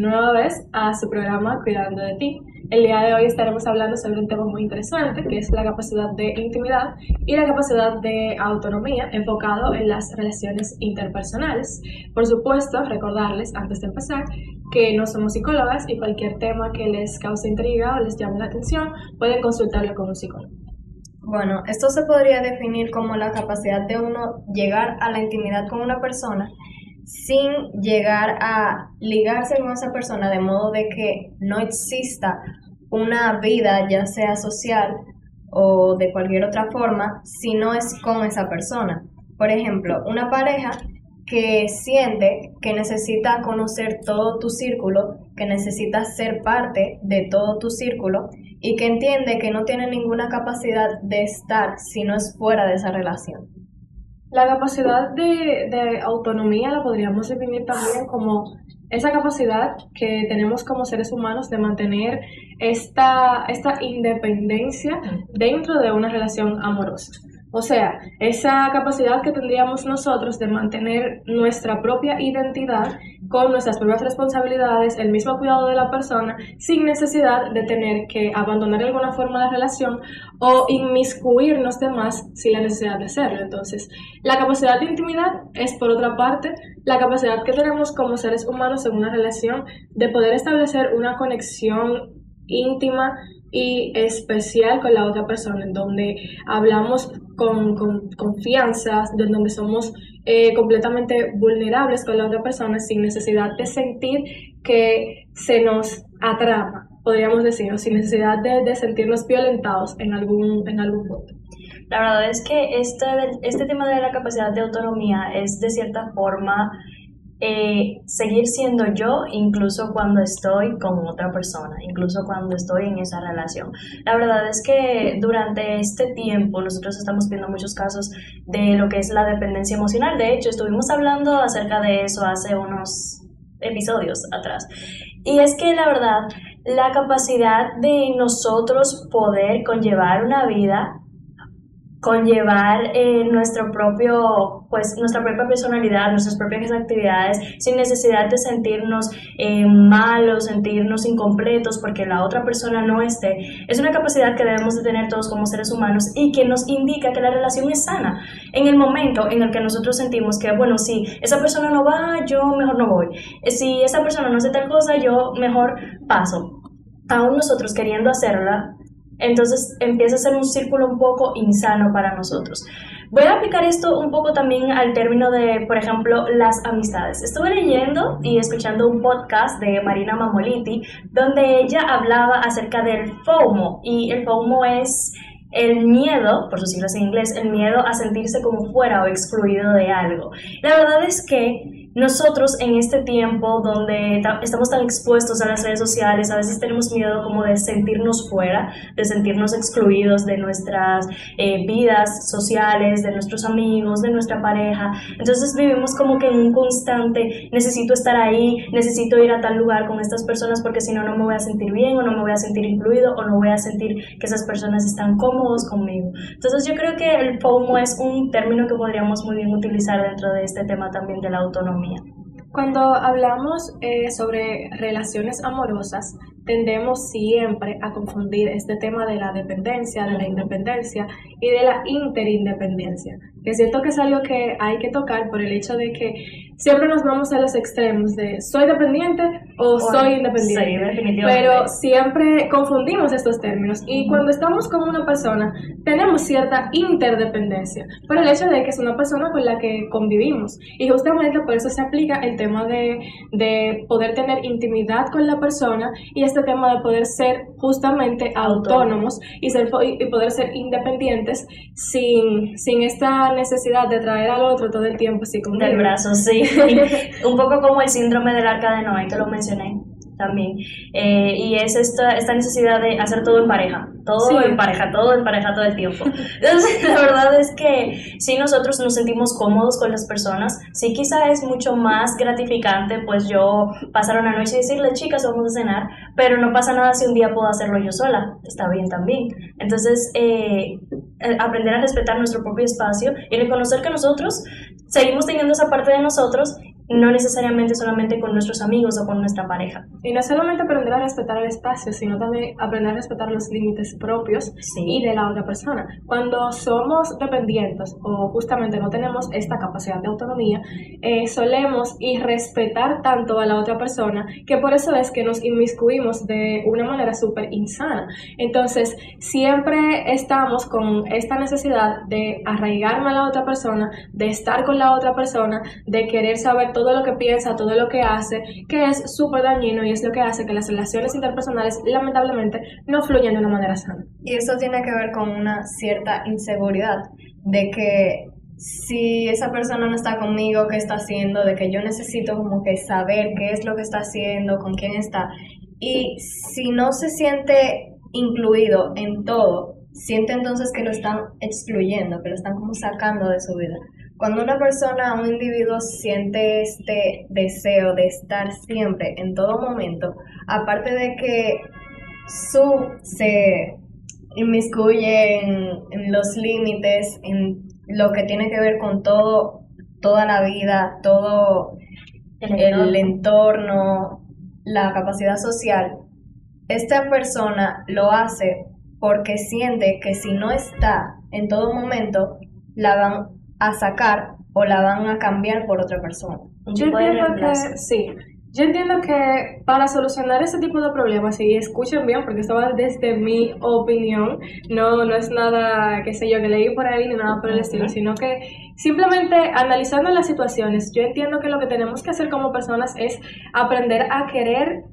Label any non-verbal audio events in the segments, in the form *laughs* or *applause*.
nueva vez a su programa Cuidando de ti. El día de hoy estaremos hablando sobre un tema muy interesante que es la capacidad de intimidad y la capacidad de autonomía enfocado en las relaciones interpersonales. Por supuesto, recordarles antes de empezar que no somos psicólogas y cualquier tema que les cause intriga o les llame la atención pueden consultarlo con un psicólogo. Bueno, esto se podría definir como la capacidad de uno llegar a la intimidad con una persona sin llegar a ligarse con esa persona de modo de que no exista una vida, ya sea social o de cualquier otra forma, si no es con esa persona. Por ejemplo, una pareja que siente que necesita conocer todo tu círculo, que necesita ser parte de todo tu círculo y que entiende que no tiene ninguna capacidad de estar si no es fuera de esa relación. La capacidad de, autonomía la podríamos definir también como esa capacidad que tenemos como seres humanos de mantener esta, esta independencia dentro de una relación amorosa. O sea, esa capacidad que tendríamos nosotros de mantener nuestra propia identidad con nuestras propias responsabilidades, el mismo cuidado de la persona, sin necesidad de tener que abandonar de alguna forma la relación o inmiscuirnos de más sin la necesidad de hacerlo. Entonces, la capacidad de intimidad es, por otra parte, la capacidad que tenemos como seres humanos en una relación de poder establecer una conexión íntima y especial con la otra persona, en donde hablamos con, con confianza, en donde somos eh, completamente vulnerables con la otra persona sin necesidad de sentir que se nos atrapa, podríamos decir, sin necesidad de, de, sentirnos violentados en algún, en algún punto. La verdad es que este, este tema de la capacidad de autonomía es de cierta forma eh, seguir siendo yo incluso cuando estoy con otra persona, incluso cuando estoy en esa relación. La verdad es que durante este tiempo nosotros estamos viendo muchos casos de lo que es la dependencia emocional. De hecho, estuvimos hablando acerca de eso hace unos episodios atrás. Y es que la verdad, la capacidad de nosotros poder conllevar una vida conllevar eh, nuestro propio, pues, nuestra propia personalidad, nuestras propias actividades, sin necesidad de sentirnos eh, malos, sentirnos incompletos porque la otra persona no esté. Es una capacidad que debemos de tener todos como seres humanos y que nos indica que la relación es sana. En el momento en el que nosotros sentimos que, bueno, si esa persona no va, yo mejor no voy. Eh, si esa persona no hace tal cosa, yo mejor paso. Aún nosotros queriendo hacerla, entonces empieza a ser un círculo un poco insano para nosotros. Voy a aplicar esto un poco también al término de, por ejemplo, las amistades. Estuve leyendo y escuchando un podcast de Marina Mamoliti donde ella hablaba acerca del FOMO y el FOMO es el miedo, por sus siglas en inglés, el miedo a sentirse como fuera o excluido de algo. La verdad es que nosotros en este tiempo donde estamos tan expuestos a las redes sociales, a veces tenemos miedo como de sentirnos fuera, de sentirnos excluidos de nuestras eh, vidas sociales, de nuestros amigos, de nuestra pareja. Entonces vivimos como que en un constante, necesito estar ahí, necesito ir a tal lugar con estas personas porque si no, no me voy a sentir bien o no me voy a sentir incluido o no voy a sentir que esas personas están cómodos conmigo. Entonces yo creo que el FOMO es un término que podríamos muy bien utilizar dentro de este tema también de la autonomía. Cuando hablamos eh, sobre relaciones amorosas, tendemos siempre a confundir este tema de la dependencia, de la independencia y de la interindependencia. Que siento que es algo que hay que tocar por el hecho de que siempre nos vamos a los extremos de soy dependiente o, soy independiente. pero siempre confundimos estos términos y cuando estamos con una persona tenemos cierta interdependencia por el hecho de que es una persona con la que convivimos. Y justamente por eso se aplica el tema de, de poder tener intimidad con la persona y este tema de poder ser justamente autónomos y, ser, y poder ser independientes sin, sin esta necesidad de traer al otro todo el tiempo así como del brazo, sí. *laughs* un poco como el síndrome del arca de Noé que lo mencioné también. Eh, y es esta, esta necesidad de hacer todo en pareja, todo en pareja, todo en pareja todo el tiempo. *laughs* Entonces, *laughs* la verdad es que si nosotros nos sentimos cómodos con las personas, sí quizá es mucho más gratificante, pues yo pasar una noche y decirle, chicas, vamos a cenar, pero no pasa nada si un día puedo hacerlo yo sola, está bien también. Entonces, eh, eh, aprender a respetar nuestro propio espacio y reconocer que nosotros seguimos teniendo esa parte de nosotros no necesariamente solamente con nuestros amigos o con nuestra pareja. Y no solamente aprender a respetar el espacio, sino también aprender a respetar los límites propios Sí. y de la otra persona. Cuando somos dependientes o justamente no tenemos esta capacidad de autonomía, eh, solemos irrespetar tanto a la otra persona que por eso es que nos inmiscuimos de una manera súper insana. Entonces, siempre estamos con esta necesidad de arraigarme a la otra persona, de estar con la otra persona, de querer saber todo lo que piensa, todo lo que hace, que es súper dañino y es lo que hace que las relaciones interpersonales lamentablemente no fluyan de una manera sana. Y eso tiene que ver con una cierta inseguridad de que si esa persona no está conmigo, ¿qué está haciendo? De que yo necesito como que saber qué es lo que está haciendo, con quién está. Y si no se siente incluido en todo, siente entonces que lo están excluyendo, que lo están como sacando de su vida. Cuando una persona, un individuo siente este deseo de estar siempre, en todo momento, aparte de que su se inmiscuye en, en los límites, en lo que tiene que ver con todo, toda la vida, todo El entorno, la capacidad social, esta persona lo hace porque siente que si no está en todo momento, la van a sacar o la van a cambiar por otra persona. Yo entiendo que sí. Yo entiendo que para solucionar ese tipo de problemas, y escuchen bien, porque esto va desde mi opinión, no, no es nada, qué sé yo, que leí por ahí ni nada por el estilo, sino que simplemente analizando las situaciones, yo entiendo que lo que tenemos que hacer como personas es aprender a querer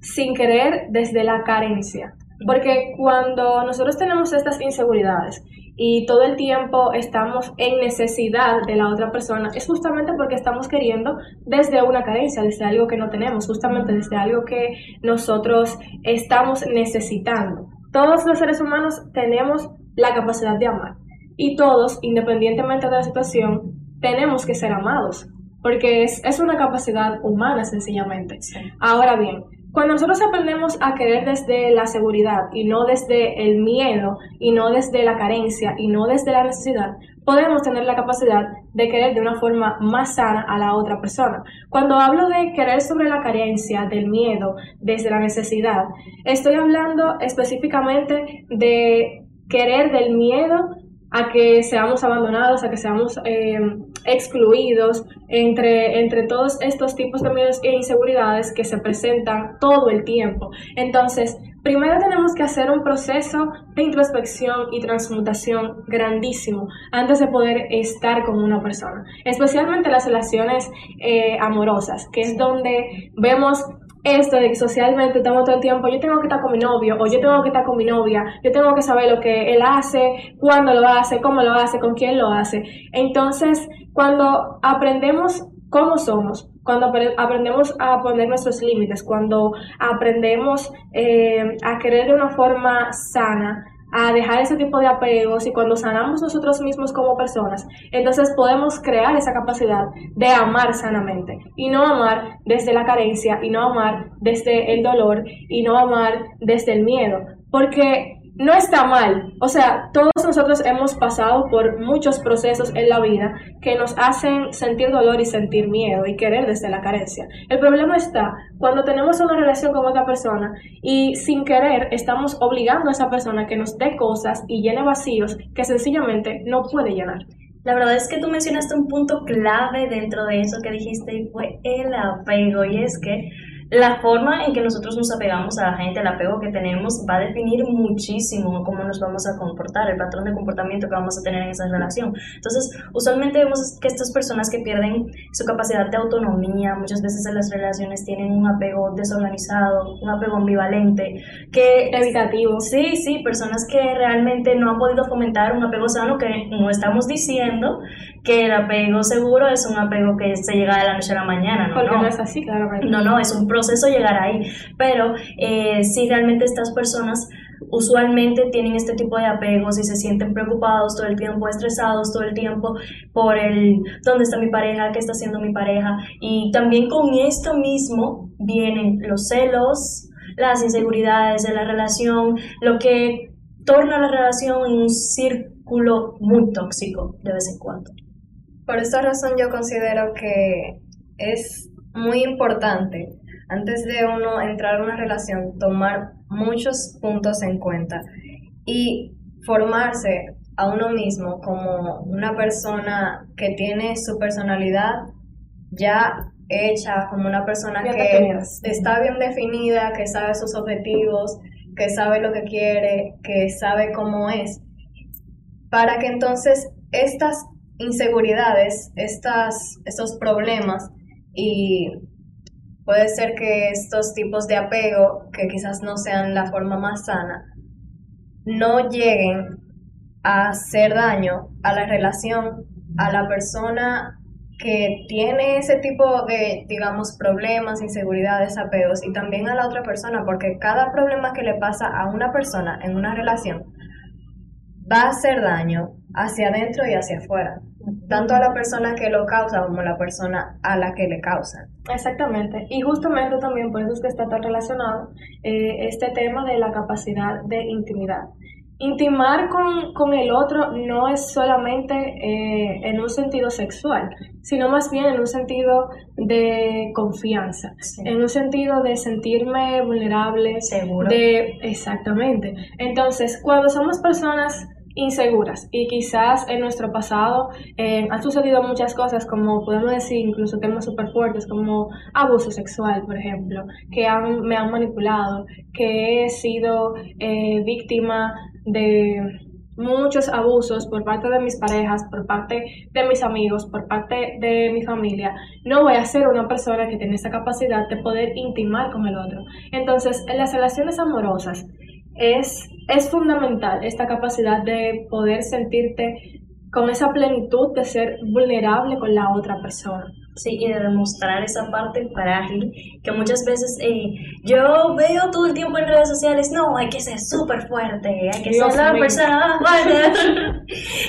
sin querer desde la carencia. Porque cuando nosotros tenemos estas inseguridades y todo el tiempo estamos en necesidad de la otra persona, es justamente porque estamos queriendo desde una carencia, desde algo que no tenemos, justamente desde algo que nosotros estamos necesitando. Todos los seres humanos tenemos la capacidad de amar y todos, independientemente de la situación, tenemos que ser amados, porque es, es una capacidad humana sencillamente. Ahora bien, cuando nosotros aprendemos a querer desde la seguridad y no desde el miedo y no desde la carencia y no desde la necesidad, podemos tener la capacidad de querer de una forma más sana a la otra persona. Cuando hablo de querer sobre la carencia, del miedo, desde la necesidad, estoy hablando específicamente de querer del miedo a que seamos abandonados, a que seamos eh, excluidos entre, entre todos estos tipos de miedos e inseguridades que se presentan todo el tiempo. Entonces, primero tenemos que hacer un proceso de introspección y transmutación grandísimo antes de poder estar con una persona, especialmente las relaciones eh, amorosas, que es donde vemos esto de que socialmente estamos todo el tiempo, yo tengo que estar con mi novio o yo tengo que estar con mi novia, yo tengo que saber lo que él hace, cuándo lo hace, cómo lo hace, con quién lo hace. Entonces, cuando aprendemos cómo somos, cuando apre- aprendemos a poner nuestros límites, cuando aprendemos eh, a querer de una forma sana, a dejar ese tipo de apegos y cuando sanamos nosotros mismos como personas, entonces podemos crear esa capacidad de amar sanamente y no amar desde la carencia y no amar desde el dolor y no amar desde el miedo, porque no está mal, o sea, todos nosotros hemos pasado por muchos procesos en la vida que nos hacen sentir dolor y sentir miedo y querer desde la carencia. El problema está cuando tenemos una relación con otra persona y sin querer estamos obligando a esa persona que nos dé cosas y llene vacíos que sencillamente no puede llenar. La verdad es que tú mencionaste un punto clave dentro de eso que dijiste y fue el apego. Y es que la forma en que nosotros nos apegamos a la gente, el apego que tenemos, va a definir muchísimo cómo nos vamos a comportar, el patrón de comportamiento que vamos a tener en esa relación. Entonces, usualmente vemos que estas personas que pierden su capacidad de autonomía, muchas veces en las relaciones tienen un apego desorganizado, un apego ambivalente, que Evitativo. Sí, sí, personas que realmente no han podido fomentar un apego sano, que no estamos diciendo que el apego seguro es un apego que se llega de la noche a la mañana, ¿no? Porque no. no es así, claramente. No, no, es un proceso llegar ahí, pero eh, si realmente estas personas usualmente tienen este tipo de apegos y se sienten preocupados todo el tiempo, estresados todo el tiempo por el dónde está mi pareja, qué está haciendo mi pareja y también con esto mismo vienen los celos, las inseguridades de la relación, lo que torna la relación en un círculo muy tóxico de vez en cuando. Por esta razón yo considero que es muy importante antes de uno entrar a una relación tomar muchos puntos en cuenta y formarse a uno mismo como una persona que tiene su personalidad ya hecha, como una persona que está bien definida, que sabe sus objetivos, que sabe lo que quiere, que sabe cómo es, para que entonces estas inseguridades, estas, estos problemas y puede ser que estos tipos de apego, que quizás no sean la forma más sana, no lleguen a hacer daño a la relación, a la persona que tiene ese tipo de, digamos, problemas, inseguridades, apegos y también a la otra persona, porque cada problema que le pasa a una persona en una relación va a hacer daño hacia adentro y hacia afuera, tanto a la persona que lo causa como a la persona a la que le causa. Exactamente, y justamente también por eso es que está tan relacionado eh, este tema de la capacidad de intimidad. Intimar con, con, el otro no es solamente eh, en un sentido sexual, sino más bien en un sentido de confianza, en un sentido de sentirme vulnerable, seguro. De, exactamente. Entonces, cuando somos personas inseguras y quizás en nuestro pasado eh, han sucedido muchas cosas como podemos decir incluso temas súper fuertes como abuso sexual por ejemplo que han, me han manipulado que he sido eh, víctima de muchos abusos por parte de mis parejas, por parte de mis amigos, por parte de mi familia, no voy a ser una persona que tiene esa capacidad de poder intimar con el otro. Entonces, en las relaciones amorosas, es, es fundamental esta capacidad de poder sentirte con esa plenitud de ser vulnerable con la otra persona. Sí, y de demostrar esa parte frágil que muchas veces eh, yo veo todo el tiempo en redes sociales, no, hay que ser súper fuerte, hay que ser la persona fuerte.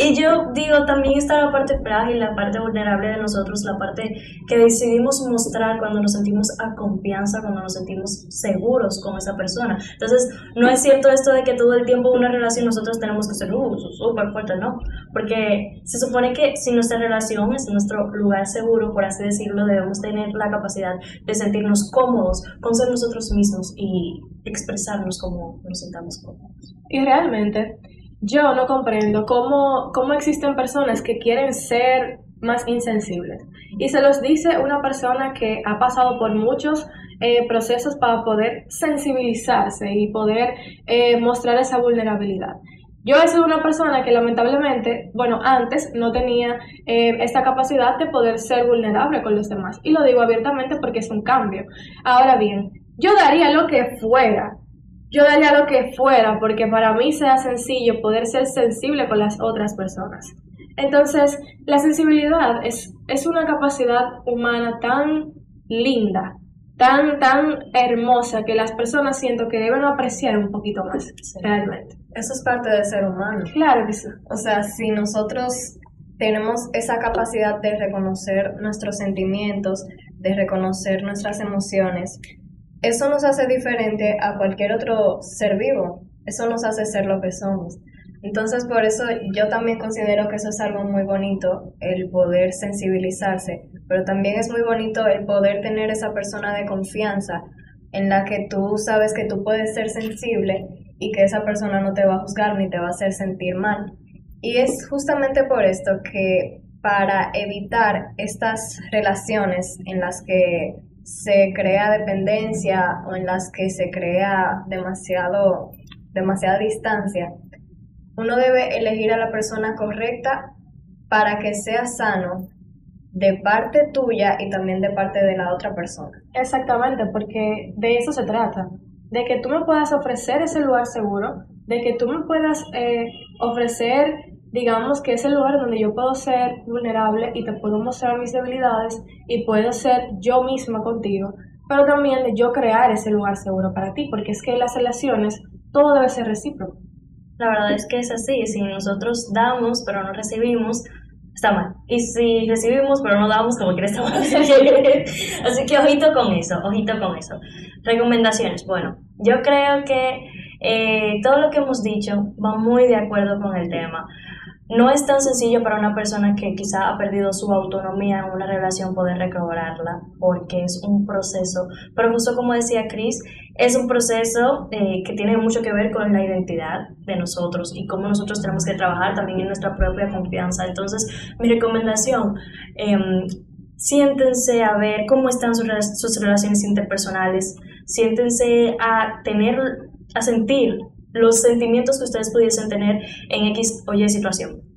y yo digo, también está la parte frágil, la parte vulnerable de nosotros, la parte que decidimos mostrar cuando nos sentimos a confianza, cuando nos sentimos seguros con esa persona. Entonces, no es cierto esto de que todo el tiempo una relación nosotros tenemos que ser uh, súper fuerte, ¿no? Porque se supone que si nuestra relación es nuestro lugar seguro, por así decirlo, debemos tener la capacidad de sentirnos cómodos con ser nosotros mismos y expresarnos como nos sintamos cómodos. Y realmente, yo no comprendo cómo, cómo existen personas que quieren ser más insensibles. Y se los dice una persona que ha pasado por muchos eh, procesos para poder sensibilizarse y poder eh, mostrar esa vulnerabilidad. Yo he sido una persona que lamentablemente, bueno, antes no tenía eh, esta capacidad de poder ser vulnerable con los demás. Y lo digo abiertamente porque es un cambio. Ahora bien, yo daría lo que fuera. Yo daría lo que fuera porque para mí sea sencillo poder ser sensible con las otras personas. Entonces, la sensibilidad es, es una capacidad humana tan linda, tan, tan hermosa que las personas siento que deben apreciar un poquito más, realmente. Eso es parte del ser humano. Claro que sí. O sea, si nosotros tenemos esa capacidad de reconocer nuestros sentimientos, de reconocer nuestras emociones, eso nos hace diferente a cualquier otro ser vivo. Eso nos hace ser lo que somos. Entonces, por eso yo también considero que eso es algo muy bonito, el poder sensibilizarse, pero también es muy bonito el poder tener esa persona de confianza en la que tú sabes que tú puedes ser sensible y que esa persona no te va a juzgar ni te va a hacer sentir mal. Y es justamente por esto que para evitar estas relaciones en las que se crea dependencia o en las que se crea demasiado, demasiada distancia, uno debe elegir a la persona correcta para que sea sano de parte tuya y también de parte de la otra persona. Exactamente, porque de eso se trata, de que tú me puedas ofrecer ese lugar seguro, de que tú me puedas eh, ofrecer, digamos, que ese lugar donde yo puedo ser vulnerable y te puedo mostrar mis debilidades y puedo ser yo misma contigo, pero también de yo crear ese lugar seguro para ti, porque es que las relaciones todo debe ser recíproco. La verdad es que es así, si nosotros damos pero no recibimos, está mal. Y si recibimos pero no damos, como que está mal. *laughs* así que ojito con eso, ojito con eso. Recomendaciones, bueno, yo creo que eh, todo lo que hemos dicho va muy de acuerdo con el tema. no es tan sencillo para una persona que quizá ha perdido su autonomía en una relación poder recobrarla, porque es un proceso. Pero justo como decía Chris, es un proceso eh, que tiene mucho que ver con la identidad de nosotros y cómo nosotros tenemos que trabajar también en nuestra propia confianza. Entonces, mi recomendación, em, siéntense a ver cómo están sus, sus relaciones interpersonales, siéntense a tener, a sentir los sentimientos que ustedes pudiesen tener en X o Y situación.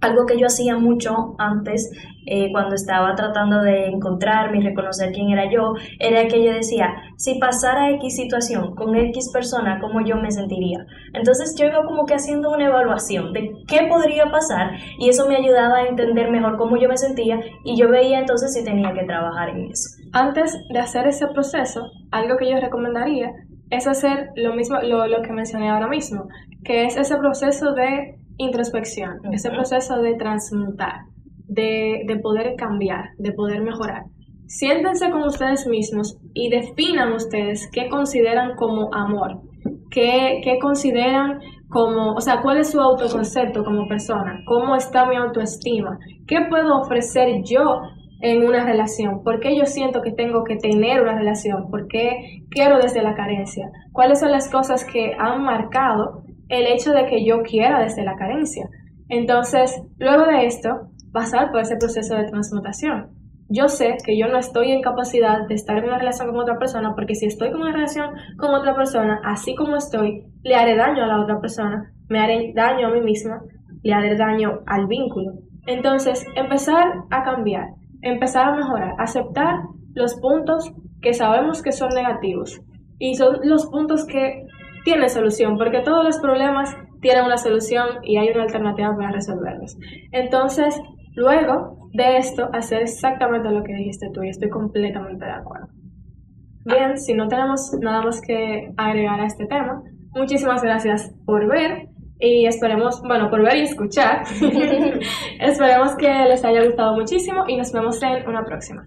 Algo que yo hacía mucho antes, eh, cuando estaba tratando de encontrarme y reconocer quién era yo, era que yo decía, si pasara X situación con X persona, ¿cómo yo me sentiría? Entonces yo iba como que haciendo una evaluación de qué podría pasar y eso me ayudaba a entender mejor cómo yo me sentía y yo veía entonces si tenía que trabajar en eso. Antes de hacer ese proceso, algo que yo recomendaría es hacer lo mismo, lo, lo que mencioné ahora mismo, que es ese proceso de introspección, ese proceso de transmutar, de, de poder cambiar, de poder mejorar. Siéntense con ustedes mismos y definan ustedes qué consideran como amor, qué, qué consideran como, o sea, cuál es su autoconcepto como persona, cómo está mi autoestima, qué puedo ofrecer yo en una relación? ¿Por qué yo siento que tengo que tener una relación? ¿Por qué quiero desde la carencia? ¿Cuáles son las cosas que han marcado el hecho de que yo quiera desde la carencia? Entonces, luego de esto, pasar por ese proceso de transmutación. Yo sé que yo no estoy en capacidad de estar en una relación con otra persona porque si estoy en una relación con otra persona, así como estoy, le haré daño a la otra persona, me haré daño a mí misma, le haré daño al vínculo. Entonces, empezar a cambiar, empezar a mejorar, aceptar los puntos que sabemos que son negativos y son los puntos que tienen solución, porque todos los problemas tienen una solución y hay una alternativa para resolverlos. Entonces, luego de esto, hacer exactamente lo que dijiste tú y estoy completamente de acuerdo. Bien, si no tenemos nada más que agregar a este tema, muchísimas gracias por ver y esperemos, bueno, por ver y escuchar. *laughs* *laughs* esperemos que les haya gustado muchísimo y nos vemos en una próxima.